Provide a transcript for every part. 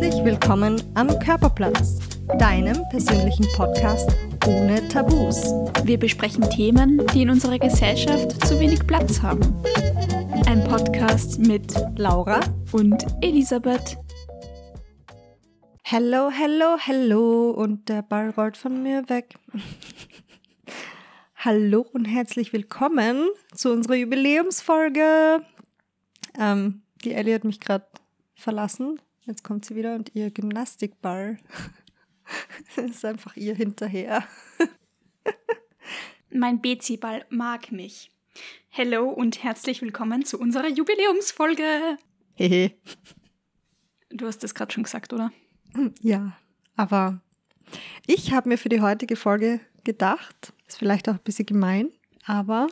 Herzlich willkommen am Körperplatz, deinem persönlichen Podcast ohne Tabus. Wir besprechen Themen, die in unserer Gesellschaft zu wenig Platz haben. Ein Podcast mit Laura und Elisabeth. Hello, hello, hello und der Ball rollt von mir weg. hallo und herzlich willkommen zu unserer Jubiläumsfolge. Ähm, die Ellie hat mich gerade verlassen. Jetzt kommt sie wieder und ihr Gymnastikball ist einfach ihr hinterher. mein Bezi-Ball mag mich. Hello und herzlich willkommen zu unserer Jubiläumsfolge. Hehe. Du hast das gerade schon gesagt, oder? Ja, aber ich habe mir für die heutige Folge gedacht, ist vielleicht auch ein bisschen gemein, aber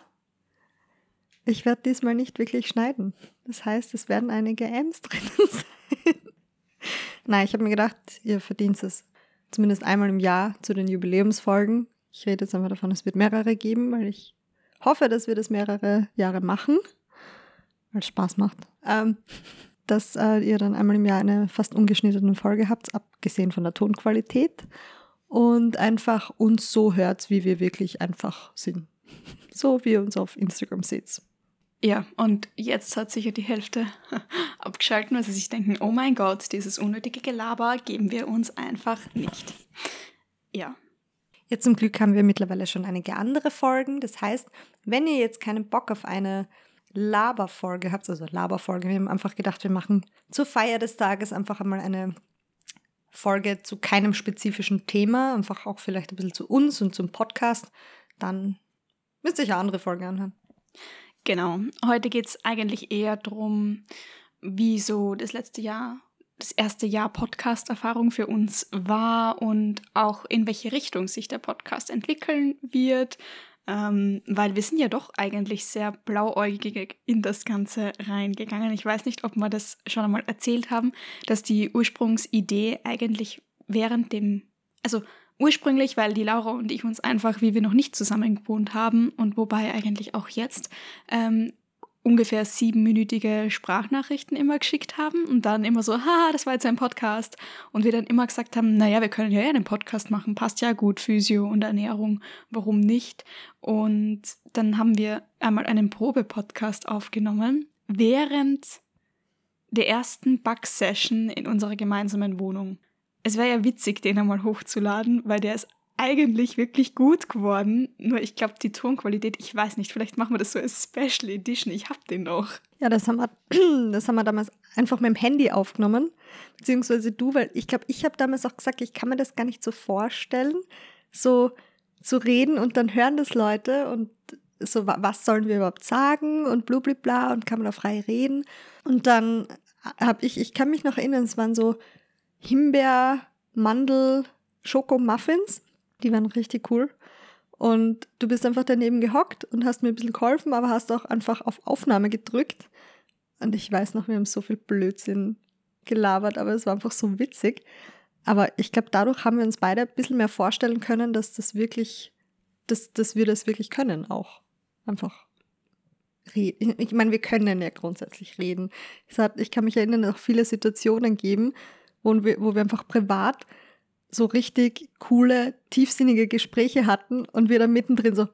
ich werde diesmal nicht wirklich schneiden. Das heißt, es werden einige M's drinnen sein. Nein, ich habe mir gedacht, ihr verdient es zumindest einmal im Jahr zu den Jubiläumsfolgen. Ich rede jetzt einfach davon, es wird mehrere geben, weil ich hoffe, dass wir das mehrere Jahre machen, weil es Spaß macht. Ähm, dass äh, ihr dann einmal im Jahr eine fast ungeschnittene Folge habt, abgesehen von der Tonqualität. Und einfach uns so hört, wie wir wirklich einfach sind. So wie ihr uns auf Instagram seht. Ja, und jetzt hat sicher die Hälfte abgeschalten, weil sie sich denken, oh mein Gott, dieses unnötige Gelaber geben wir uns einfach nicht. Ja. Jetzt zum Glück haben wir mittlerweile schon einige andere Folgen. Das heißt, wenn ihr jetzt keinen Bock auf eine Laberfolge habt, also Laberfolge, wir haben einfach gedacht, wir machen zur Feier des Tages einfach einmal eine Folge zu keinem spezifischen Thema, einfach auch vielleicht ein bisschen zu uns und zum Podcast, dann müsst ihr euch andere Folgen anhören. Genau. Heute geht es eigentlich eher darum, wie so das letzte Jahr, das erste Jahr Podcast-Erfahrung für uns war und auch in welche Richtung sich der Podcast entwickeln wird. Ähm, weil wir sind ja doch eigentlich sehr blauäugig in das Ganze reingegangen. Ich weiß nicht, ob wir das schon einmal erzählt haben, dass die Ursprungsidee eigentlich während dem, also Ursprünglich, weil die Laura und ich uns einfach, wie wir noch nicht zusammen gewohnt haben und wobei eigentlich auch jetzt, ähm, ungefähr siebenminütige Sprachnachrichten immer geschickt haben und dann immer so, haha, das war jetzt ein Podcast. Und wir dann immer gesagt haben, naja, wir können ja einen Podcast machen, passt ja gut, Physio und Ernährung, warum nicht? Und dann haben wir einmal einen Probe-Podcast aufgenommen, während der ersten Bug-Session in unserer gemeinsamen Wohnung es wäre ja witzig, den einmal hochzuladen, weil der ist eigentlich wirklich gut geworden. Nur ich glaube, die Tonqualität, ich weiß nicht, vielleicht machen wir das so als Special Edition. Ich habe den noch. Ja, das haben, wir, das haben wir damals einfach mit dem Handy aufgenommen. Beziehungsweise du, weil ich glaube, ich habe damals auch gesagt, ich kann mir das gar nicht so vorstellen, so zu reden und dann hören das Leute und so, was sollen wir überhaupt sagen und blubblibla und kann man da frei reden. Und dann habe ich, ich kann mich noch erinnern, es waren so Himbeer, Mandel, Schokomuffins. Die waren richtig cool. Und du bist einfach daneben gehockt und hast mir ein bisschen geholfen, aber hast auch einfach auf Aufnahme gedrückt. Und ich weiß noch, wir haben so viel Blödsinn gelabert, aber es war einfach so witzig. Aber ich glaube, dadurch haben wir uns beide ein bisschen mehr vorstellen können, dass das wirklich, dass, dass wir das wirklich können auch. Einfach reden. Ich meine, wir können ja grundsätzlich reden. Ich kann mich erinnern, auch viele Situationen geben, wo wir, wo wir einfach privat so richtig coole, tiefsinnige Gespräche hatten und wir dann mittendrin so,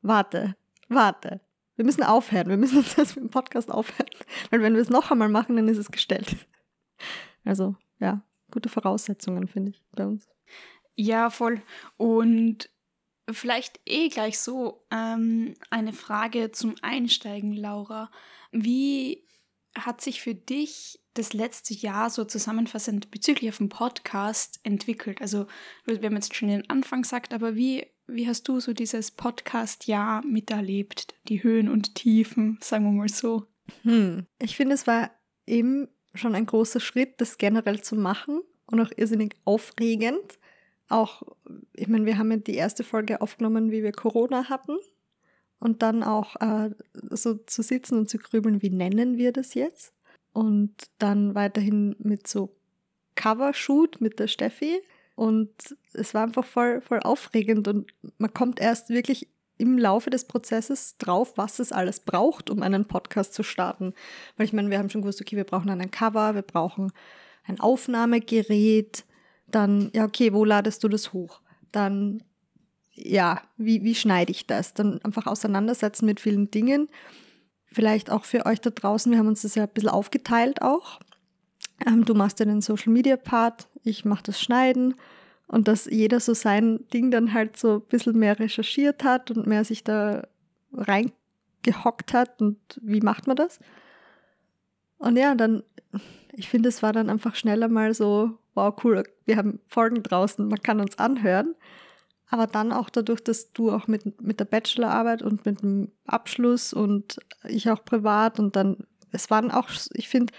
warte, warte, wir müssen aufhören, wir müssen uns das mit dem Podcast aufhören, weil wenn wir es noch einmal machen, dann ist es gestellt. Also ja, gute Voraussetzungen finde ich bei uns. Ja, voll. Und vielleicht eh gleich so ähm, eine Frage zum Einsteigen, Laura. Wie hat sich für dich das letzte Jahr so zusammenfassend bezüglich auf dem Podcast entwickelt? Also, wir haben jetzt schon den Anfang gesagt, aber wie, wie hast du so dieses Podcast-Jahr miterlebt? Die Höhen und Tiefen, sagen wir mal so. Hm. Ich finde, es war eben schon ein großer Schritt, das generell zu machen und auch irrsinnig aufregend. Auch, ich meine, wir haben ja die erste Folge aufgenommen, wie wir Corona hatten. Und dann auch äh, so zu sitzen und zu grübeln, wie nennen wir das jetzt? Und dann weiterhin mit so Covershoot mit der Steffi. Und es war einfach voll, voll aufregend und man kommt erst wirklich im Laufe des Prozesses drauf, was es alles braucht, um einen Podcast zu starten. Weil ich meine, wir haben schon gewusst, okay, wir brauchen einen Cover, wir brauchen ein Aufnahmegerät, dann, ja, okay, wo ladest du das hoch? Dann, ja, wie, wie schneide ich das? Dann einfach auseinandersetzen mit vielen Dingen. Vielleicht auch für euch da draußen, wir haben uns das ja ein bisschen aufgeteilt auch. Ähm, du machst ja den Social Media Part, ich mache das Schneiden und dass jeder so sein Ding dann halt so ein bisschen mehr recherchiert hat und mehr sich da reingehockt hat und wie macht man das? Und ja, dann, ich finde, es war dann einfach schneller mal so, wow, cool, wir haben Folgen draußen, man kann uns anhören. Aber dann auch dadurch, dass du auch mit, mit der Bachelorarbeit und mit dem Abschluss und ich auch privat und dann, es waren auch, ich finde,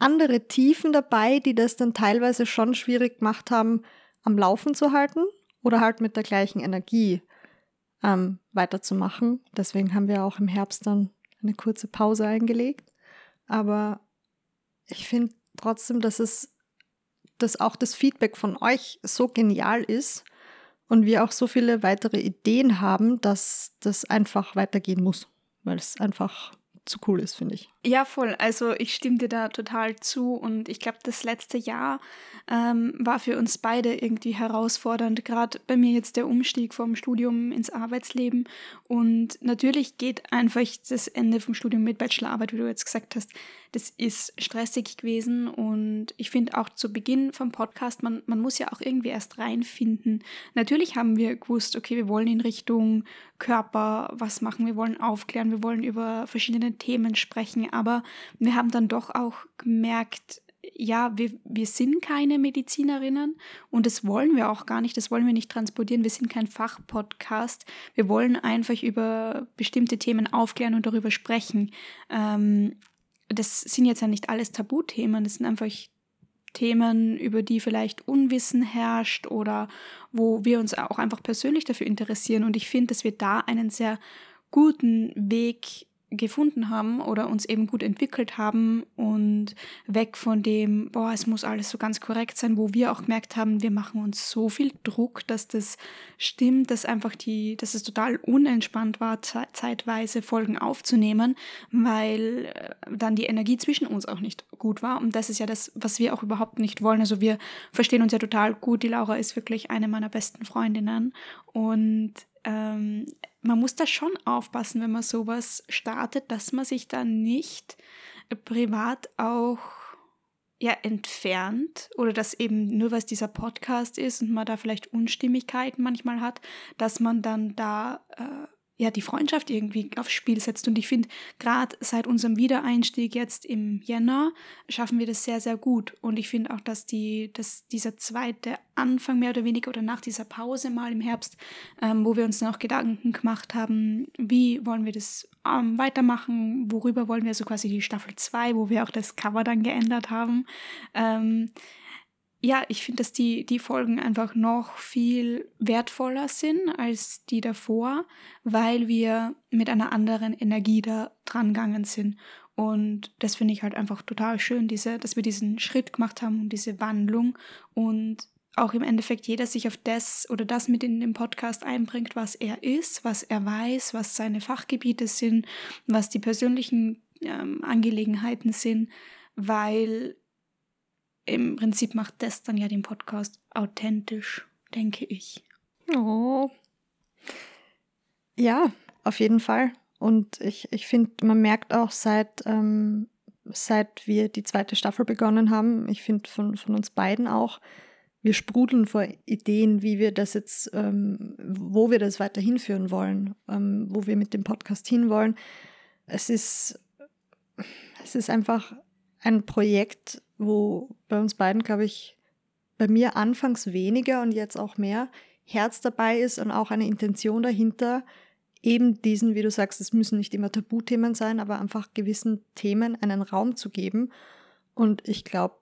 andere Tiefen dabei, die das dann teilweise schon schwierig gemacht haben, am Laufen zu halten oder halt mit der gleichen Energie ähm, weiterzumachen. Deswegen haben wir auch im Herbst dann eine kurze Pause eingelegt. Aber ich finde trotzdem, dass es, dass auch das Feedback von euch so genial ist und wir auch so viele weitere Ideen haben, dass das einfach weitergehen muss, weil es einfach zu cool ist, finde ich. Ja, voll. Also ich stimme dir da total zu und ich glaube, das letzte Jahr ähm, war für uns beide irgendwie herausfordernd. Gerade bei mir jetzt der Umstieg vom Studium ins Arbeitsleben und natürlich geht einfach das Ende vom Studium mit Bachelorarbeit, wie du jetzt gesagt hast, das ist stressig gewesen und ich finde auch zu Beginn vom Podcast, man, man muss ja auch irgendwie erst reinfinden. Natürlich haben wir gewusst, okay, wir wollen in Richtung Körper was machen, wir wollen aufklären, wir wollen über verschiedene Themen sprechen, aber wir haben dann doch auch gemerkt, ja, wir, wir sind keine Medizinerinnen und das wollen wir auch gar nicht, das wollen wir nicht transportieren, wir sind kein Fachpodcast, wir wollen einfach über bestimmte Themen aufklären und darüber sprechen. Ähm, das sind jetzt ja nicht alles Tabuthemen, das sind einfach Themen, über die vielleicht Unwissen herrscht oder wo wir uns auch einfach persönlich dafür interessieren. Und ich finde, dass wir da einen sehr guten Weg gefunden haben oder uns eben gut entwickelt haben und weg von dem, boah, es muss alles so ganz korrekt sein, wo wir auch gemerkt haben, wir machen uns so viel Druck, dass das stimmt, dass einfach die, dass es total unentspannt war, zeitweise Folgen aufzunehmen, weil äh, dann die Energie zwischen uns auch nicht gut war. Und das ist ja das, was wir auch überhaupt nicht wollen. Also wir verstehen uns ja total gut. Die Laura ist wirklich eine meiner besten Freundinnen und ähm, man muss da schon aufpassen, wenn man sowas startet, dass man sich da nicht privat auch ja, entfernt oder dass eben nur es dieser Podcast ist und man da vielleicht Unstimmigkeiten manchmal hat, dass man dann da äh, ja, die Freundschaft irgendwie aufs Spiel setzt. Und ich finde, gerade seit unserem Wiedereinstieg jetzt im Jänner schaffen wir das sehr, sehr gut. Und ich finde auch, dass, die, dass dieser zweite Anfang mehr oder weniger oder nach dieser Pause mal im Herbst, ähm, wo wir uns noch Gedanken gemacht haben, wie wollen wir das ähm, weitermachen, worüber wollen wir so quasi die Staffel 2, wo wir auch das Cover dann geändert haben. Ähm, ja, ich finde, dass die, die Folgen einfach noch viel wertvoller sind als die davor, weil wir mit einer anderen Energie da dran gegangen sind. Und das finde ich halt einfach total schön, diese, dass wir diesen Schritt gemacht haben diese Wandlung und auch im Endeffekt jeder sich auf das oder das mit in den Podcast einbringt, was er ist, was er weiß, was seine Fachgebiete sind, was die persönlichen ähm, Angelegenheiten sind, weil im Prinzip macht das dann ja den Podcast authentisch, denke ich. Oh. Ja, auf jeden Fall. Und ich, ich finde, man merkt auch seit, ähm, seit wir die zweite Staffel begonnen haben, ich finde von, von uns beiden auch, wir sprudeln vor Ideen, wie wir das jetzt, ähm, wo wir das weiter hinführen wollen, ähm, wo wir mit dem Podcast hinwollen. Es ist, es ist einfach ein Projekt, wo bei uns beiden, glaube ich, bei mir anfangs weniger und jetzt auch mehr Herz dabei ist und auch eine Intention dahinter, eben diesen, wie du sagst, es müssen nicht immer Tabuthemen sein, aber einfach gewissen Themen einen Raum zu geben. Und ich glaube,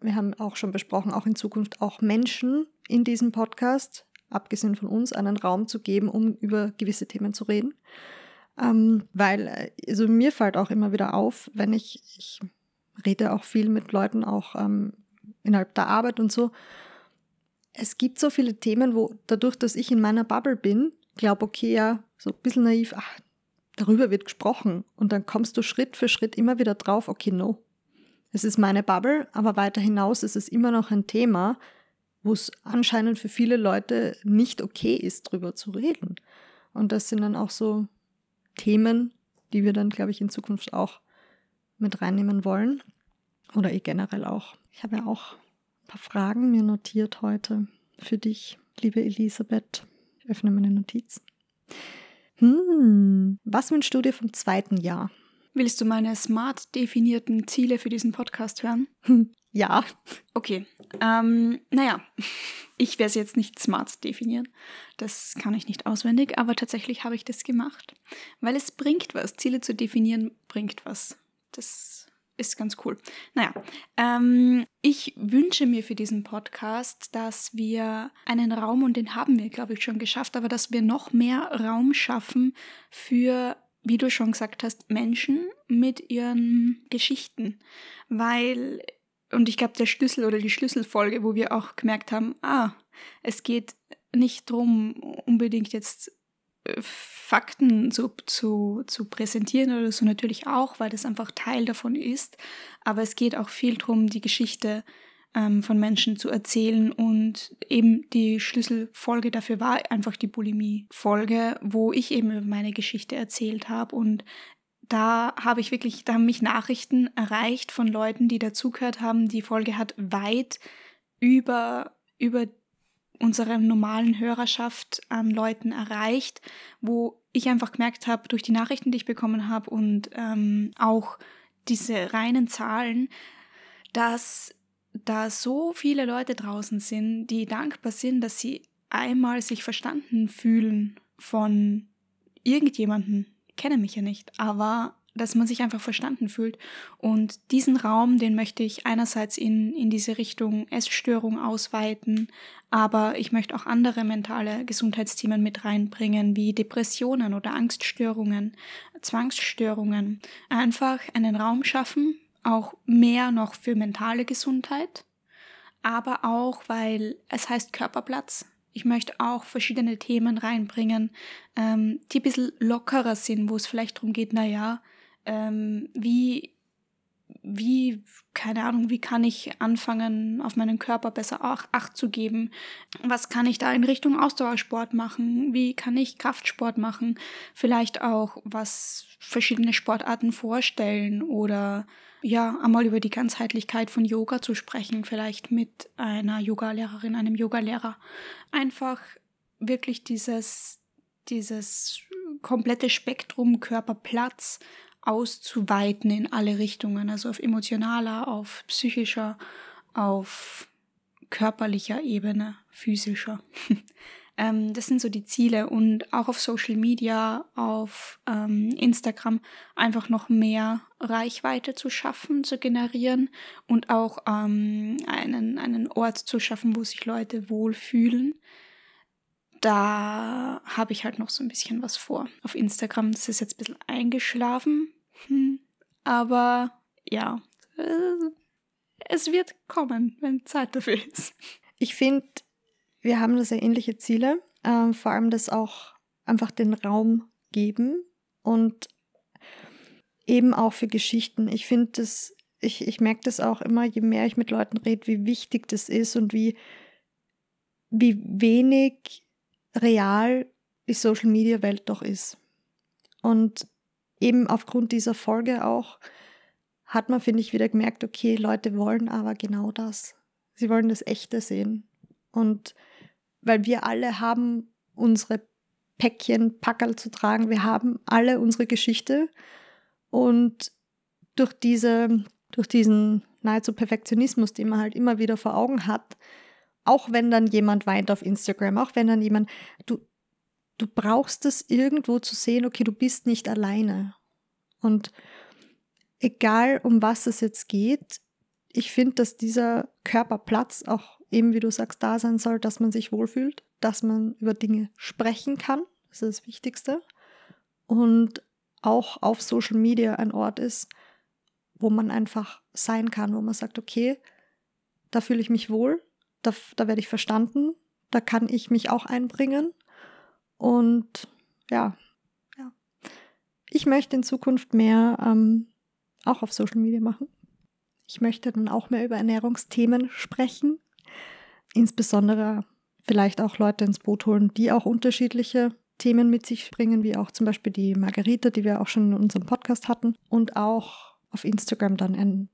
wir haben auch schon besprochen, auch in Zukunft auch Menschen in diesem Podcast, abgesehen von uns, einen Raum zu geben, um über gewisse Themen zu reden. Ähm, weil, also mir fällt auch immer wieder auf, wenn ich, ich rede auch viel mit Leuten, auch ähm, innerhalb der Arbeit und so. Es gibt so viele Themen, wo dadurch, dass ich in meiner Bubble bin, glaube, okay, ja, so ein bisschen naiv, ach, darüber wird gesprochen. Und dann kommst du Schritt für Schritt immer wieder drauf, okay, no. es ist meine Bubble, aber weiter hinaus ist es immer noch ein Thema, wo es anscheinend für viele Leute nicht okay ist, drüber zu reden. Und das sind dann auch so Themen, die wir dann, glaube ich, in Zukunft auch mit reinnehmen wollen. Oder eh generell auch. Ich habe ja auch ein paar Fragen mir notiert heute für dich, liebe Elisabeth. Ich öffne meine Notiz. Hm, was wünschst du dir vom zweiten Jahr? Willst du meine smart definierten Ziele für diesen Podcast hören? Ja. Okay. Ähm, naja, ich werde es jetzt nicht smart definieren. Das kann ich nicht auswendig, aber tatsächlich habe ich das gemacht. Weil es bringt was. Ziele zu definieren bringt was. Das ist ganz cool. Naja, ähm, ich wünsche mir für diesen Podcast, dass wir einen Raum, und den haben wir, glaube ich, schon geschafft, aber dass wir noch mehr Raum schaffen für wie du schon gesagt hast, Menschen mit ihren Geschichten. Weil, und ich glaube, der Schlüssel oder die Schlüsselfolge, wo wir auch gemerkt haben, ah, es geht nicht darum, unbedingt jetzt Fakten zu, zu, zu präsentieren oder so natürlich auch, weil das einfach Teil davon ist. Aber es geht auch viel darum, die Geschichte ähm, von Menschen zu erzählen. Und eben die Schlüsselfolge dafür war einfach die Bulimie-Folge, wo ich eben über meine Geschichte erzählt habe. Und da habe ich wirklich, da haben mich Nachrichten erreicht von Leuten, die dazugehört haben. Die Folge hat weit über, über unsere normalen Hörerschaft an Leuten erreicht, wo ich einfach gemerkt habe, durch die Nachrichten, die ich bekommen habe und ähm, auch diese reinen Zahlen, dass da so viele Leute draußen sind, die dankbar sind, dass sie einmal sich verstanden fühlen von irgendjemanden, kenne mich ja nicht, aber dass man sich einfach verstanden fühlt. Und diesen Raum, den möchte ich einerseits in, in diese Richtung Essstörung ausweiten, aber ich möchte auch andere mentale Gesundheitsthemen mit reinbringen, wie Depressionen oder Angststörungen, Zwangsstörungen. Einfach einen Raum schaffen, auch mehr noch für mentale Gesundheit, aber auch, weil es heißt Körperplatz. Ich möchte auch verschiedene Themen reinbringen, ähm, die ein bisschen lockerer sind, wo es vielleicht darum geht, naja, ähm, wie wie, keine Ahnung, wie kann ich anfangen, auf meinen Körper besser Acht zu geben? Was kann ich da in Richtung Ausdauersport machen? Wie kann ich Kraftsport machen? Vielleicht auch, was verschiedene Sportarten vorstellen oder ja, einmal über die Ganzheitlichkeit von Yoga zu sprechen, vielleicht mit einer Yogalehrerin, einem Yogalehrer. Einfach wirklich dieses, dieses komplette Spektrum Körperplatz auszuweiten in alle Richtungen, also auf emotionaler, auf psychischer, auf körperlicher Ebene, physischer. ähm, das sind so die Ziele und auch auf Social Media, auf ähm, Instagram einfach noch mehr Reichweite zu schaffen, zu generieren und auch ähm, einen, einen Ort zu schaffen, wo sich Leute wohlfühlen da habe ich halt noch so ein bisschen was vor. Auf Instagram, das ist jetzt ein bisschen eingeschlafen. Hm. Aber ja, äh, es wird kommen, wenn Zeit dafür ist. Ich finde, wir haben da sehr ähnliche Ziele. Ähm, vor allem das auch einfach den Raum geben und eben auch für Geschichten. Ich finde das, ich, ich merke das auch immer, je mehr ich mit Leuten rede, wie wichtig das ist und wie, wie wenig real die Social Media Welt doch ist. Und eben aufgrund dieser Folge auch hat man, finde ich, wieder gemerkt, okay, Leute wollen aber genau das. Sie wollen das Echte sehen. Und weil wir alle haben unsere Päckchen, Packerl zu tragen, wir haben alle unsere Geschichte. Und durch diese, durch diesen nahezu Perfektionismus, den man halt immer wieder vor Augen hat, auch wenn dann jemand weint auf Instagram, auch wenn dann jemand, du, du brauchst es irgendwo zu sehen, okay, du bist nicht alleine. Und egal um was es jetzt geht, ich finde, dass dieser Körperplatz auch eben, wie du sagst, da sein soll, dass man sich wohlfühlt, dass man über Dinge sprechen kann. Das ist das Wichtigste. Und auch auf Social Media ein Ort ist, wo man einfach sein kann, wo man sagt, okay, da fühle ich mich wohl, da, da werde ich verstanden, da kann ich mich auch einbringen. Und ja, ja. Ich möchte in Zukunft mehr ähm, auch auf Social Media machen. Ich möchte dann auch mehr über Ernährungsthemen sprechen. Insbesondere vielleicht auch Leute ins Boot holen, die auch unterschiedliche Themen mit sich bringen, wie auch zum Beispiel die Margarita, die wir auch schon in unserem Podcast hatten. Und auch auf Instagram dann, ein,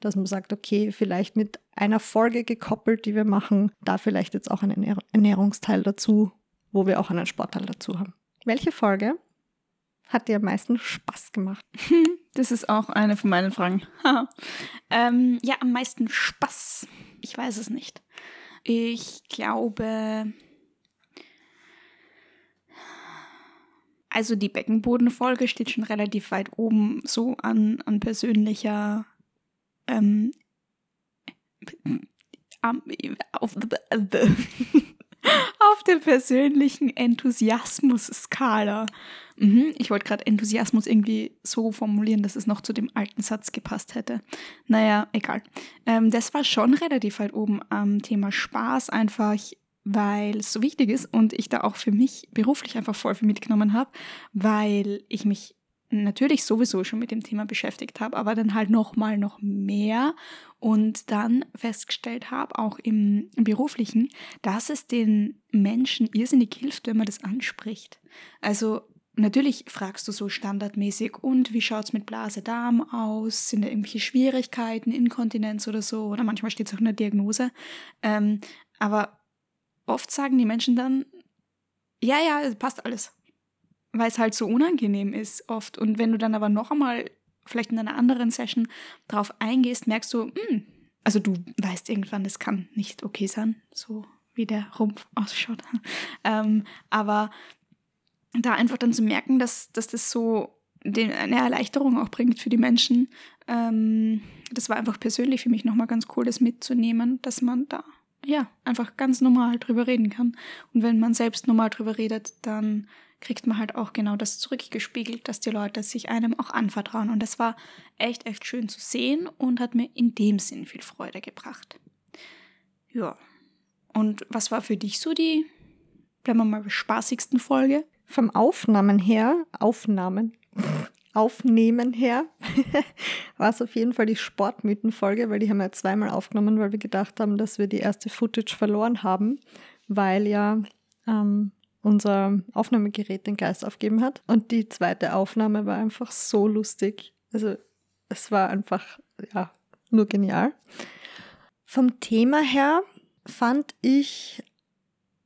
dass man sagt, okay, vielleicht mit einer Folge gekoppelt, die wir machen, da vielleicht jetzt auch ein Ernährungsteil dazu, wo wir auch einen Sportteil dazu haben. Welche Folge hat dir am meisten Spaß gemacht? Das ist auch eine von meinen Fragen. ähm, ja, am meisten Spaß. Ich weiß es nicht. Ich glaube. Also die Beckenbodenfolge steht schon relativ weit oben, so an, an persönlicher ähm, auf, auf der persönlichen Enthusiasmus-Skala. Mhm, ich wollte gerade Enthusiasmus irgendwie so formulieren, dass es noch zu dem alten Satz gepasst hätte. Naja, egal. Ähm, das war schon relativ weit oben am Thema Spaß, einfach weil es so wichtig ist und ich da auch für mich beruflich einfach voll viel mitgenommen habe, weil ich mich natürlich sowieso schon mit dem Thema beschäftigt habe, aber dann halt noch mal noch mehr und dann festgestellt habe, auch im, beruflichen, dass es den Menschen irrsinnig hilft, wenn man das anspricht. Also natürlich fragst du so standardmäßig, und wie schaut es mit Blase-Darm aus? Sind da irgendwelche Schwierigkeiten, Inkontinenz oder so? Oder manchmal steht es auch in der Diagnose. Ähm, aber oft sagen die Menschen dann, ja, ja, passt alles weil es halt so unangenehm ist oft. Und wenn du dann aber noch einmal vielleicht in einer anderen Session drauf eingehst, merkst du, mh, hm, also du weißt irgendwann, das kann nicht okay sein, so wie der Rumpf ausschaut. ähm, aber da einfach dann zu merken, dass, dass das so den, eine Erleichterung auch bringt für die Menschen, ähm, das war einfach persönlich für mich nochmal ganz cool, das mitzunehmen, dass man da ja einfach ganz normal drüber reden kann. Und wenn man selbst normal drüber redet, dann kriegt man halt auch genau das zurückgespiegelt, dass die Leute sich einem auch anvertrauen. Und das war echt, echt schön zu sehen und hat mir in dem Sinn viel Freude gebracht. Ja. Und was war für dich so die, bleiben wir mal, spaßigsten Folge? Vom Aufnahmen her, Aufnahmen, Aufnehmen her, war es auf jeden Fall die Sportmythenfolge, weil die haben wir zweimal aufgenommen, weil wir gedacht haben, dass wir die erste Footage verloren haben, weil ja ähm, unser Aufnahmegerät den Geist aufgeben hat. Und die zweite Aufnahme war einfach so lustig. Also es war einfach, ja, nur genial. Vom Thema her fand ich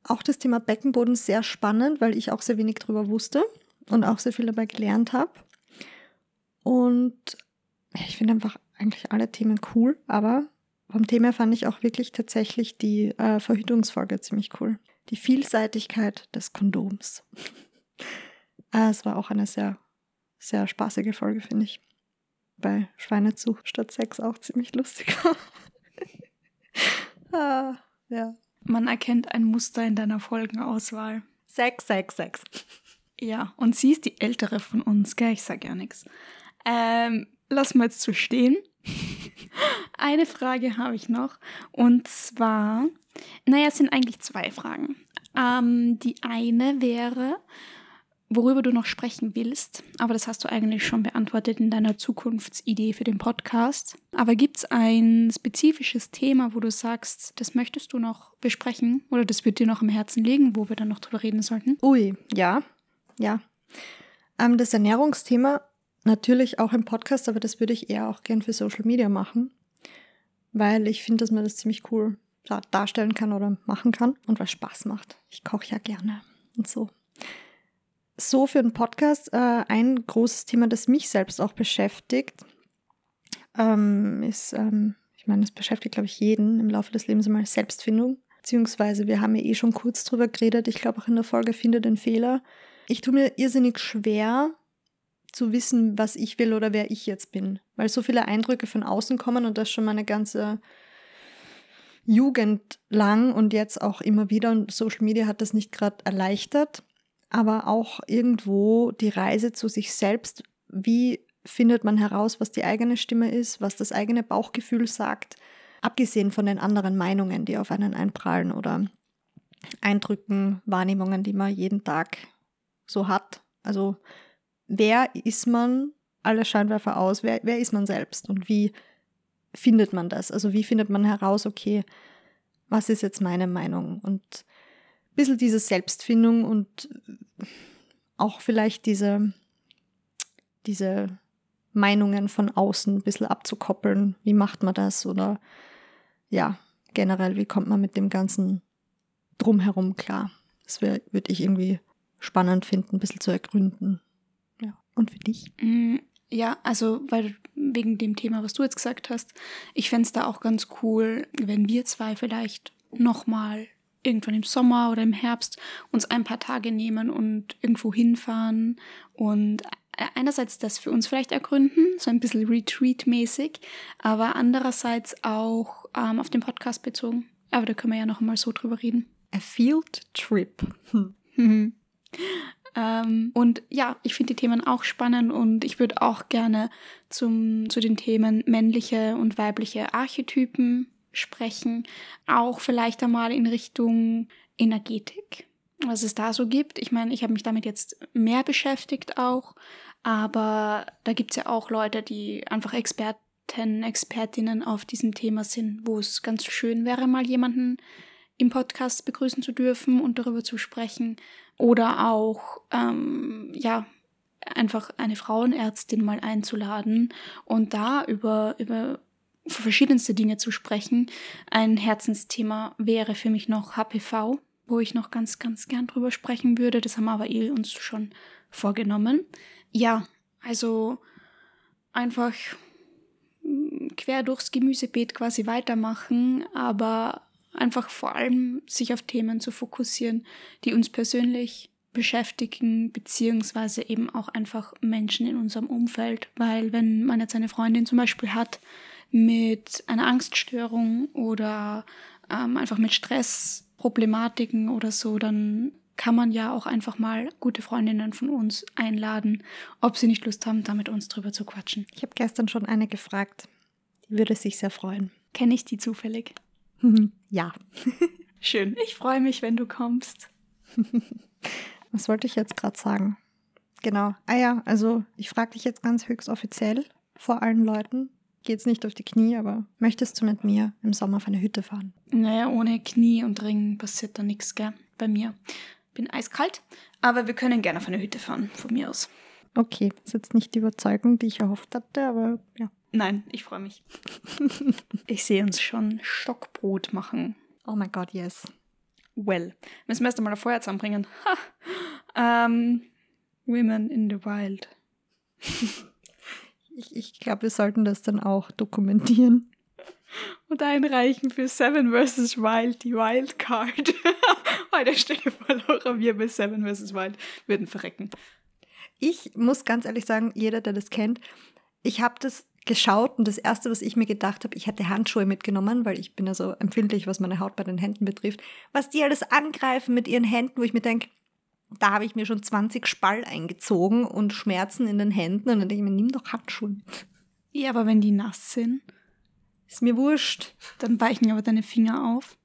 auch das Thema Beckenboden sehr spannend, weil ich auch sehr wenig darüber wusste und auch sehr viel dabei gelernt habe. Und ich finde einfach eigentlich alle Themen cool, aber vom Thema fand ich auch wirklich tatsächlich die äh, Verhütungsfolge ziemlich cool die Vielseitigkeit des Kondoms. Ah, es war auch eine sehr, sehr spaßige Folge, finde ich. Bei Schweinezug statt Sex auch ziemlich lustig ah, ja. Man erkennt ein Muster in deiner Folgenauswahl. Sex, Sex, Sex. Ja, und sie ist die ältere von uns, gell? Ich sag ja nichts. Ähm, lassen wir jetzt so stehen. Eine Frage habe ich noch. Und zwar, naja, es sind eigentlich zwei Fragen. Ähm, die eine wäre, worüber du noch sprechen willst, aber das hast du eigentlich schon beantwortet in deiner Zukunftsidee für den Podcast. Aber gibt es ein spezifisches Thema, wo du sagst, das möchtest du noch besprechen oder das wird dir noch am Herzen liegen, wo wir dann noch drüber reden sollten? Ui, ja, ja. Ähm, das Ernährungsthema natürlich auch im Podcast, aber das würde ich eher auch gern für Social Media machen, weil ich finde, dass man das ziemlich cool darstellen kann oder machen kann und was Spaß macht. Ich koche ja gerne und so. So für einen Podcast äh, ein großes Thema, das mich selbst auch beschäftigt, ähm, ist, ähm, ich meine, das beschäftigt, glaube ich, jeden im Laufe des Lebens immer Selbstfindung. Beziehungsweise, wir haben ja eh schon kurz drüber geredet. Ich glaube auch in der Folge Finde den Fehler. Ich tue mir irrsinnig schwer, zu wissen, was ich will oder wer ich jetzt bin. Weil so viele Eindrücke von außen kommen und das schon meine ganze Jugend lang und jetzt auch immer wieder. Und Social Media hat das nicht gerade erleichtert, aber auch irgendwo die Reise zu sich selbst. Wie findet man heraus, was die eigene Stimme ist, was das eigene Bauchgefühl sagt, abgesehen von den anderen Meinungen, die auf einen einprallen oder Eindrücken, Wahrnehmungen, die man jeden Tag so hat. Also wer ist man, alle Scheinwerfer aus, wer, wer ist man selbst und wie findet man das? Also wie findet man heraus, okay, was ist jetzt meine Meinung? Und ein bisschen diese Selbstfindung und auch vielleicht diese, diese Meinungen von außen ein bisschen abzukoppeln. Wie macht man das? Oder ja, generell, wie kommt man mit dem ganzen Drumherum klar? Das würde ich irgendwie spannend finden, ein bisschen zu ergründen. Ja. Und für dich? Ja, also weil wegen dem Thema, was du jetzt gesagt hast, ich fände es da auch ganz cool, wenn wir zwei vielleicht nochmal irgendwann im Sommer oder im Herbst uns ein paar Tage nehmen und irgendwo hinfahren und einerseits das für uns vielleicht ergründen, so ein bisschen Retreat-mäßig, aber andererseits auch ähm, auf den Podcast bezogen. Aber da können wir ja noch mal so drüber reden. A Field Trip. Hm. ähm, und ja, ich finde die Themen auch spannend und ich würde auch gerne zum, zu den Themen männliche und weibliche Archetypen sprechen. Auch vielleicht einmal in Richtung Energetik was es da so gibt. Ich meine, ich habe mich damit jetzt mehr beschäftigt auch, aber da gibt es ja auch Leute, die einfach Experten, Expertinnen auf diesem Thema sind, wo es ganz schön wäre, mal jemanden im Podcast begrüßen zu dürfen und darüber zu sprechen. Oder auch, ähm, ja, einfach eine Frauenärztin mal einzuladen und da über, über verschiedenste Dinge zu sprechen. Ein Herzensthema wäre für mich noch HPV, wo ich noch ganz, ganz gern drüber sprechen würde. Das haben aber eh uns schon vorgenommen. Ja, also einfach mm, quer durchs Gemüsebeet quasi weitermachen, aber einfach vor allem sich auf Themen zu fokussieren, die uns persönlich beschäftigen, beziehungsweise eben auch einfach Menschen in unserem Umfeld. Weil wenn man jetzt eine Freundin zum Beispiel hat mit einer Angststörung oder ähm, einfach mit Stressproblematiken oder so, dann kann man ja auch einfach mal gute Freundinnen von uns einladen, ob sie nicht Lust haben, da mit uns drüber zu quatschen. Ich habe gestern schon eine gefragt. Die würde sich sehr freuen. Kenne ich die zufällig? Ja. Schön. Ich freue mich, wenn du kommst. Was wollte ich jetzt gerade sagen? Genau. Ah ja, also ich frage dich jetzt ganz höchst offiziell vor allen Leuten. Geht's nicht auf die Knie, aber möchtest du mit mir im Sommer auf eine Hütte fahren? Naja, ohne Knie und Ring passiert da nichts, gell? Bei mir. Bin eiskalt, aber wir können gerne auf eine Hütte fahren, von mir aus. Okay, das ist jetzt nicht die Überzeugung, die ich erhofft hatte, aber ja. Nein, ich freue mich. ich sehe uns schon Stockbrot machen. Oh mein Gott, yes. Well, müssen wir erst einmal ein Feuer zusammenbringen. Ha. Um, women in the Wild. ich ich glaube, wir sollten das dann auch dokumentieren. Und einreichen für Seven vs. Wild, die Wildcard. Bei der Stelle verloren wir bei Seven vs. Wild würden verrecken. Ich muss ganz ehrlich sagen, jeder, der das kennt, ich habe das geschaut und das Erste, was ich mir gedacht habe, ich hätte Handschuhe mitgenommen, weil ich bin ja so empfindlich, was meine Haut bei den Händen betrifft. Was die alles angreifen mit ihren Händen, wo ich mir denke, da habe ich mir schon 20 Spall eingezogen und Schmerzen in den Händen und dann denke ich mir, nimm doch Handschuhe mit. Ja, aber wenn die nass sind, ist mir wurscht. Dann weichen aber deine Finger auf.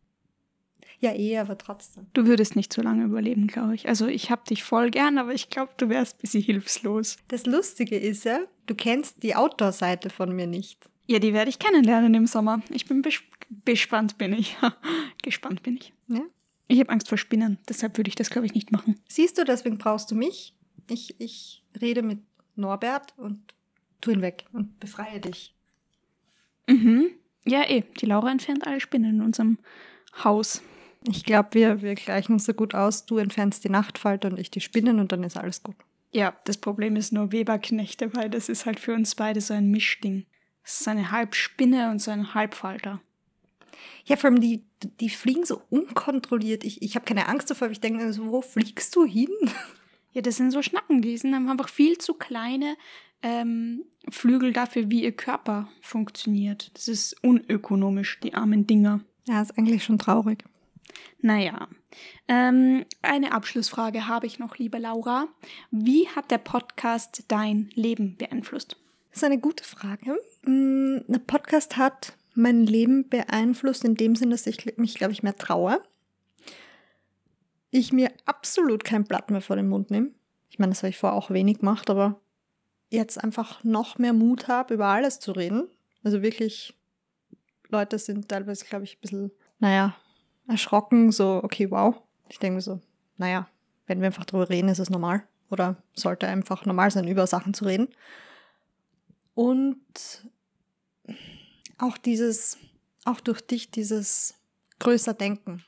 Ja, eh, aber trotzdem. Du würdest nicht so lange überleben, glaube ich. Also ich hab dich voll gern, aber ich glaube, du wärst ein bisschen hilflos. Das Lustige ist ja, du kennst die Outdoor-Seite von mir nicht. Ja, die werde ich kennenlernen im Sommer. Ich bin bes bespannt, bin ich. Gespannt bin ich. Ja? Ich habe Angst vor Spinnen, deshalb würde ich das, glaube ich, nicht machen. Siehst du, deswegen brauchst du mich. Ich, ich rede mit Norbert und tu ihn weg und befreie dich. Mhm. Ja, eh. Die Laura entfernt alle Spinnen in unserem Haus. Ich glaube, wir, wir gleichen uns so gut aus. Du entfernst die Nachtfalte und ich die Spinnen und dann ist alles gut. Ja, das Problem ist nur Weberknechte, weil das ist halt für uns beide so ein Mischding. Das ist eine Halbspinne und so ein Halbfalter. Ja, vor allem die, die fliegen so unkontrolliert. Ich, ich habe keine Angst davor, aber ich denke, also, wo fliegst du hin? Ja, das sind so Schnacken, die sind einfach viel zu kleine ähm, Flügel dafür, wie ihr Körper funktioniert. Das ist unökonomisch, die armen Dinger. Ja, ist eigentlich schon traurig. Naja, ähm, eine Abschlussfrage habe ich noch, liebe Laura. Wie hat der Podcast dein Leben beeinflusst? Das ist eine gute Frage. Mm, der Podcast hat mein Leben beeinflusst in dem Sinn, dass ich mich, glaube ich, mehr traue. Ich mir absolut kein Blatt mehr vor den Mund nehme. Ich meine, das habe ich vorher auch wenig gemacht, aber jetzt einfach noch mehr Mut habe, über alles zu reden. Also wirklich Leute sind teilweise, glaube ich, ein bisschen, naja, erschrocken, so, okay, wow. Ich denke mir so, naja, wenn wir einfach drüber reden, ist es normal. Oder sollte einfach normal sein, über Sachen zu reden. Und auch dieses, auch durch dich, dieses größer Denken.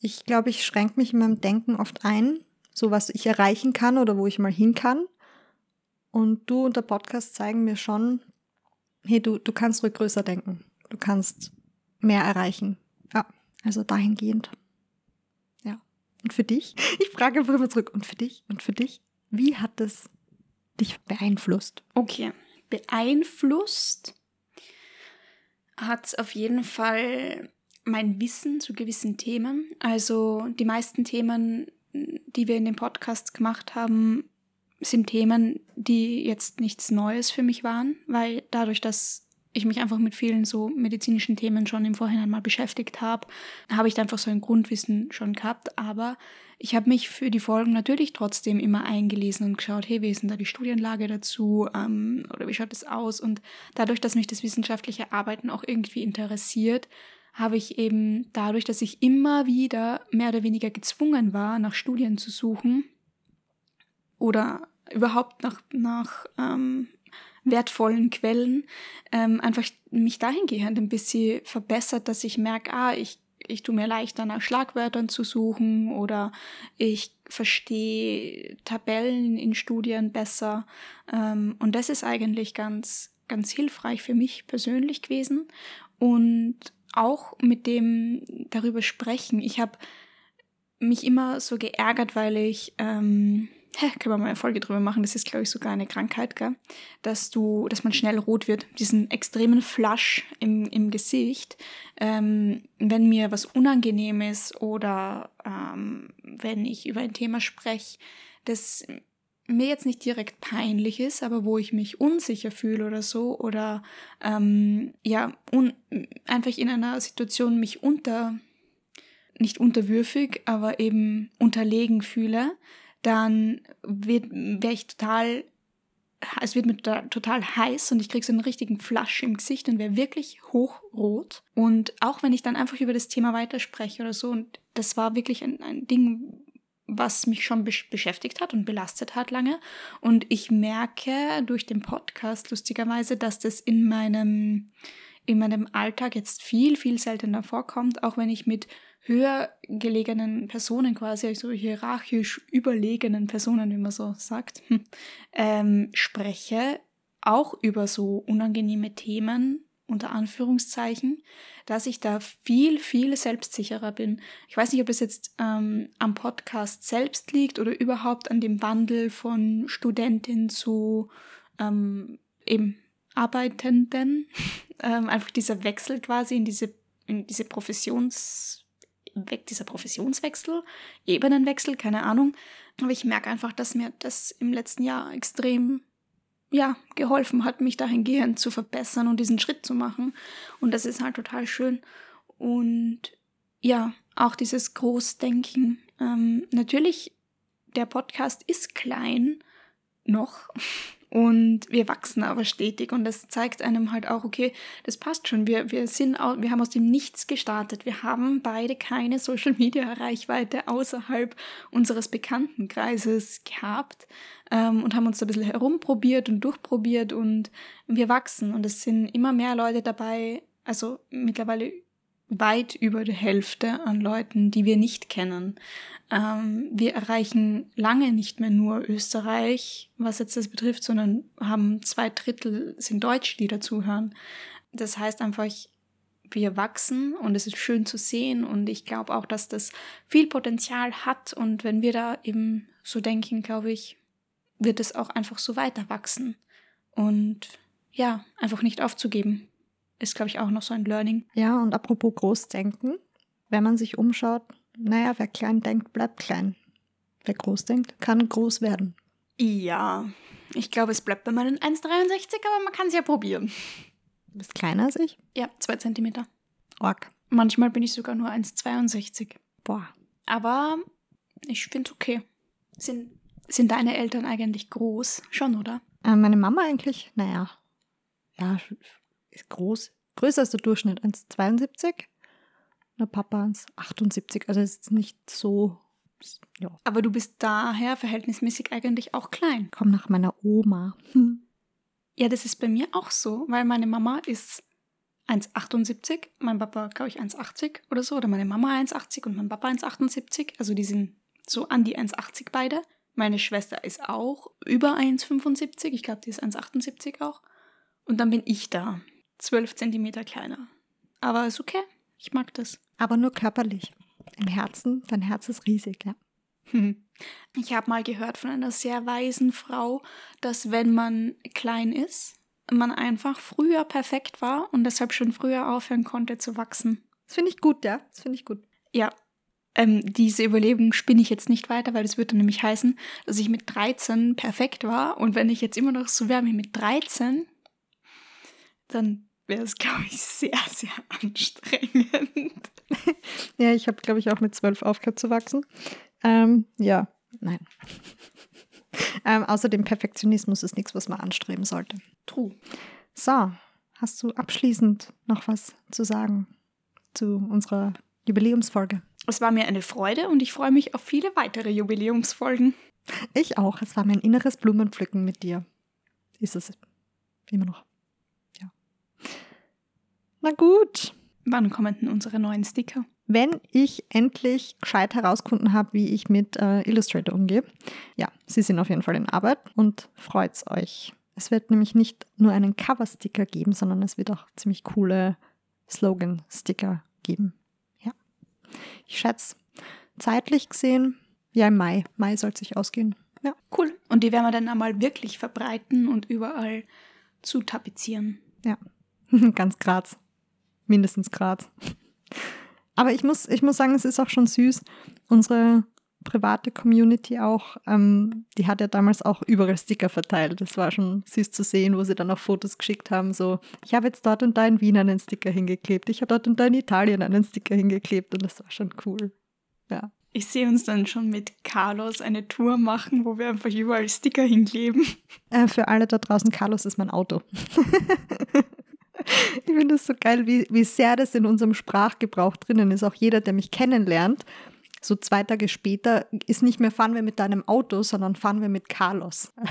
Ich glaube, ich schränke mich in meinem Denken oft ein, so was ich erreichen kann oder wo ich mal hin kann. Und du und der Podcast zeigen mir schon, hey, du, du kannst ruhig größer denken. Du kannst mehr erreichen. Also dahingehend. Ja. Und für dich? Ich frage einfach immer zurück. Und für dich? Und für dich? Wie hat es dich beeinflusst? Okay. Beeinflusst hat es auf jeden Fall mein Wissen zu gewissen Themen. Also die meisten Themen, die wir in dem Podcast gemacht haben, sind Themen, die jetzt nichts Neues für mich waren, weil dadurch, dass ich mich einfach mit vielen so medizinischen Themen schon im Vorhinein mal beschäftigt habe, habe ich da einfach so ein Grundwissen schon gehabt. Aber ich habe mich für die Folgen natürlich trotzdem immer eingelesen und geschaut, hey, wie ist denn da die Studienlage dazu ähm, oder wie schaut es aus? Und dadurch, dass mich das wissenschaftliche Arbeiten auch irgendwie interessiert, habe ich eben dadurch, dass ich immer wieder mehr oder weniger gezwungen war, nach Studien zu suchen oder überhaupt nach, nach ähm, wertvollen Quellen, ähm, einfach mich dahingehend ein bisschen verbessert, dass ich merke, ah, ich, ich tue mir leichter nach Schlagwörtern zu suchen oder ich verstehe Tabellen in Studien besser. Ähm, und das ist eigentlich ganz, ganz hilfreich für mich persönlich gewesen. Und auch mit dem darüber sprechen. Ich habe mich immer so geärgert, weil ich ähm, hä, können wir mal eine Folge drüber machen, das ist, glaube ich, sogar eine Krankheit, gell? dass du, dass man schnell rot wird, diesen extremen Flash im, im Gesicht, ähm, wenn mir was unangenehm ist oder ähm, wenn ich über ein Thema spreche, das mir jetzt nicht direkt peinlich ist, aber wo ich mich unsicher fühle oder so oder ähm, ja un einfach in einer Situation mich unter nicht unterwürfig, aber eben unterlegen fühle, dann wäre ich total, es wird mir total heiß und ich kriege so einen richtigen Flasch im Gesicht und wäre wirklich hochrot. Und auch wenn ich dann einfach über das Thema weiterspreche oder so, und das war wirklich ein, ein Ding, was mich schon beschäftigt hat und belastet hat lange. Und ich merke durch den Podcast lustigerweise, dass das in meinem, in meinem Alltag jetzt viel, viel seltener vorkommt, auch wenn ich mit höher gelegenen Personen quasi, also hierarchisch überlegenen Personen, wie man so sagt, ähm, spreche, auch über so unangenehme Themen, unter Anführungszeichen, dass ich da viel, viel selbstsicherer bin. Ich weiß nicht, ob es jetzt ähm, am Podcast selbst liegt oder überhaupt an dem Wandel von Studentin zu ähm, eben Arbeitenden. ähm, einfach dieser Wechsel quasi in diese, in diese Professions- weg, dieser Professionswechsel, Ebenenwechsel, keine Ahnung. Aber ich merke einfach, dass mir das im letzten Jahr extrem ja, geholfen hat, mich dahingehend zu verbessern und diesen Schritt zu machen. Und das ist halt total schön. Und ja, auch dieses Großdenken. Ähm, natürlich, der Podcast ist klein noch. Und wir wachsen aber stetig und das zeigt einem halt auch, okay, das passt schon. Wir, wir sind, wir haben aus dem Nichts gestartet. Wir haben beide keine Social Media Reichweite außerhalb unseres Bekanntenkreises gehabt ähm, und haben uns da ein bisschen herumprobiert und durchprobiert und wir wachsen und es sind immer mehr Leute dabei, also mittlerweile weit über die Hälfte an Leuten, die wir nicht kennen. Ähm, wir erreichen lange nicht mehr nur Österreich, was jetzt das betrifft, sondern haben zwei Drittel sind Deutsche, die dazuhören. Das heißt einfach, wir wachsen und es ist schön zu sehen und ich glaube auch, dass das viel Potenzial hat und wenn wir da eben so denken, glaube ich, wird es auch einfach so weiter wachsen und ja, einfach nicht aufzugeben. Ist, glaube ich, auch noch so ein Learning. Ja, und apropos Großdenken, wenn man sich umschaut, naja, wer klein denkt, bleibt klein. Wer groß denkt, kann groß werden. Ja, ich glaube, es bleibt bei meinen 1,63, aber man kann es ja probieren. Du bist kleiner als ich? Ja, zwei Zentimeter. Org. Manchmal bin ich sogar nur 1,62. Boah. Aber ich finde es okay. Sind, sind deine Eltern eigentlich groß? Schon, oder? Äh, meine Mama eigentlich, naja. Ja, ist groß. Größer als der Durchschnitt, 1,72. Der Papa 1,78. Also ist nicht so. Ja. Aber du bist daher verhältnismäßig eigentlich auch klein. Komm nach meiner Oma. Hm. Ja, das ist bei mir auch so, weil meine Mama ist 1,78, mein Papa, glaube ich, 1,80 oder so, oder meine Mama 1,80 und mein Papa 1,78. Also die sind so an die 1,80 beide. Meine Schwester ist auch über 1,75. Ich glaube, die ist 1,78 auch. Und dann bin ich da. 12 Zentimeter kleiner. Aber ist okay. Ich mag das. Aber nur körperlich. Im Herzen, dein Herz ist riesig, ja. Ich habe mal gehört von einer sehr weisen Frau, dass wenn man klein ist, man einfach früher perfekt war und deshalb schon früher aufhören konnte zu wachsen. Das finde ich gut, ja. Das finde ich gut. Ja. Ähm, diese Überlegung spinne ich jetzt nicht weiter, weil das würde nämlich heißen, dass ich mit 13 perfekt war und wenn ich jetzt immer noch so wäre wie mit 13, dann wäre es, glaube ich, sehr, sehr anstrengend. ja, ich habe, glaube ich, auch mit 12 aufgehört zu wachsen. Ähm, ja, nein. ähm, außerdem Perfektionismus ist nichts, was man anstreben sollte. True. So, hast du abschließend noch was zu sagen zu unserer Jubiläumsfolge? Es war mir eine Freude und ich freue mich auf viele weitere Jubiläumsfolgen. Ich auch. Es war mein inneres Blumenpflücken mit dir. Ist es immer noch. Na gut. Wann kommen denn unsere neuen Sticker? wenn ich endlich gescheit herausgefunden habe, wie ich mit äh, Illustrator umgehe. Ja, sie sind auf jeden Fall in Arbeit und freut's euch. Es wird nämlich nicht nur einen Cover-Sticker geben, sondern es wird auch ziemlich coole Slogan-Sticker geben. Ja. Ich schätze, zeitlich gesehen, ja, im Mai. Mai soll sich ausgehen. Ja. Cool. Und die werden wir dann einmal wirklich verbreiten und überall zu tapezieren. Ja. Ganz Graz. Mindestens Graz. Aber ich muss, ich muss sagen, es ist auch schon süß. Unsere private Community auch, ähm, die hat ja damals auch überall Sticker verteilt. Das war schon süß zu sehen, wo sie dann auch Fotos geschickt haben. So, ich habe jetzt dort und da in Wien einen Sticker hingeklebt. Ich habe dort und da in Italien einen Sticker hingeklebt und das war schon cool. Ja. Ich sehe uns dann schon mit Carlos eine Tour machen, wo wir einfach überall Sticker hinkleben. Äh, für alle da draußen, Carlos ist mein Auto. Ich finde es so geil, wie, wie sehr das in unserem Sprachgebrauch drinnen ist. Auch jeder, der mich kennenlernt, so zwei Tage später ist nicht mehr fahren wir mit deinem Auto, sondern fahren wir mit Carlos.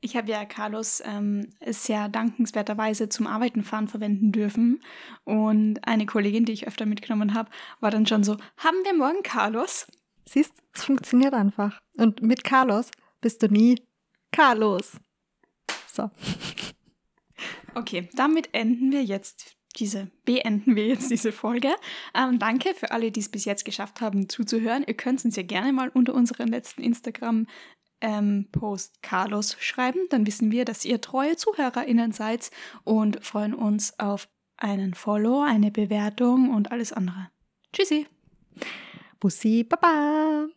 Ich habe ja Carlos ähm, sehr dankenswerterweise zum Arbeiten fahren verwenden dürfen. Und eine Kollegin, die ich öfter mitgenommen habe, war dann schon so, haben wir morgen Carlos? Siehst, es funktioniert einfach. Und mit Carlos bist du nie Carlos. So. Okay, damit enden wir jetzt diese, beenden wir jetzt diese Folge. Ähm, danke für alle, die es bis jetzt geschafft haben zuzuhören. Ihr könnt uns ja gerne mal unter unseren letzten Instagram ähm, Post Carlos schreiben. Dann wissen wir, dass ihr treue ZuhörerInnen seid und freuen uns auf einen Follow, eine Bewertung und alles andere. Tschüssi. Bussi, Baba.